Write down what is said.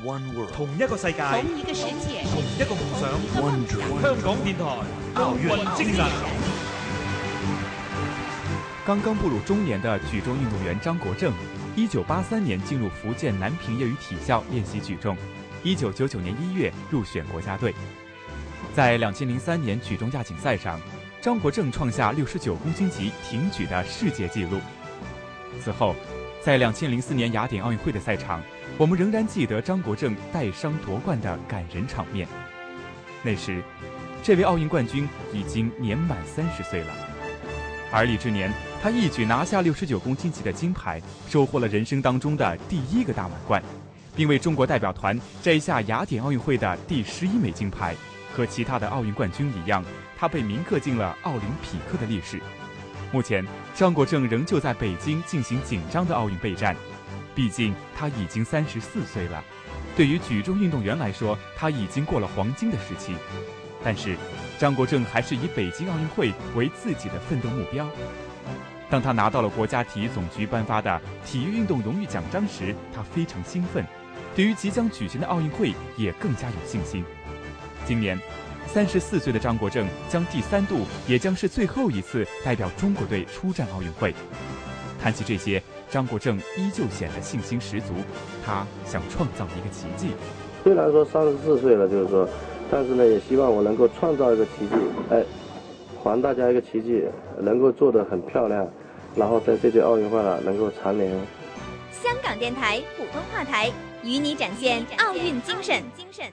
同一个世界，同一个世界，同一个梦想。香港电台奥运精神。刚刚步入中年的举重运动员张国政，一九八三年进入福建南平业余体校练习举重，一九九九年一月入选国家队。在两千零三年举重亚锦赛上，张国政创下六十九公斤级挺举的世界纪录。此后，在两千零四年雅典奥运会的赛场，我们仍然记得张国政带伤夺冠的感人场面。那时，这位奥运冠军已经年满三十岁了。而立之年，他一举拿下六十九公斤级的金牌，收获了人生当中的第一个大满贯，并为中国代表团摘下雅典奥运会的第十一枚金牌。和其他的奥运冠军一样，他被铭刻进了奥林匹克的历史。目前，张国政仍旧在北京进行紧张的奥运备战，毕竟他已经三十四岁了。对于举重运动员来说，他已经过了黄金的时期。但是，张国政还是以北京奥运会为自己的奋斗目标。当他拿到了国家体育总局颁发的体育运动荣誉奖章时，他非常兴奋，对于即将举行的奥运会也更加有信心。今年，三十四岁的张国政将第三度，也将是最后一次代表中国队出战奥运会。谈起这些，张国政依旧显得信心十足。他想创造一个奇迹。虽然说三十四岁了，就是说，但是呢，也希望我能够创造一个奇迹，哎，还大家一个奇迹，能够做得很漂亮，然后在这届奥运会了能够蝉联。香港电台普通话台与你展现奥运精神。精神。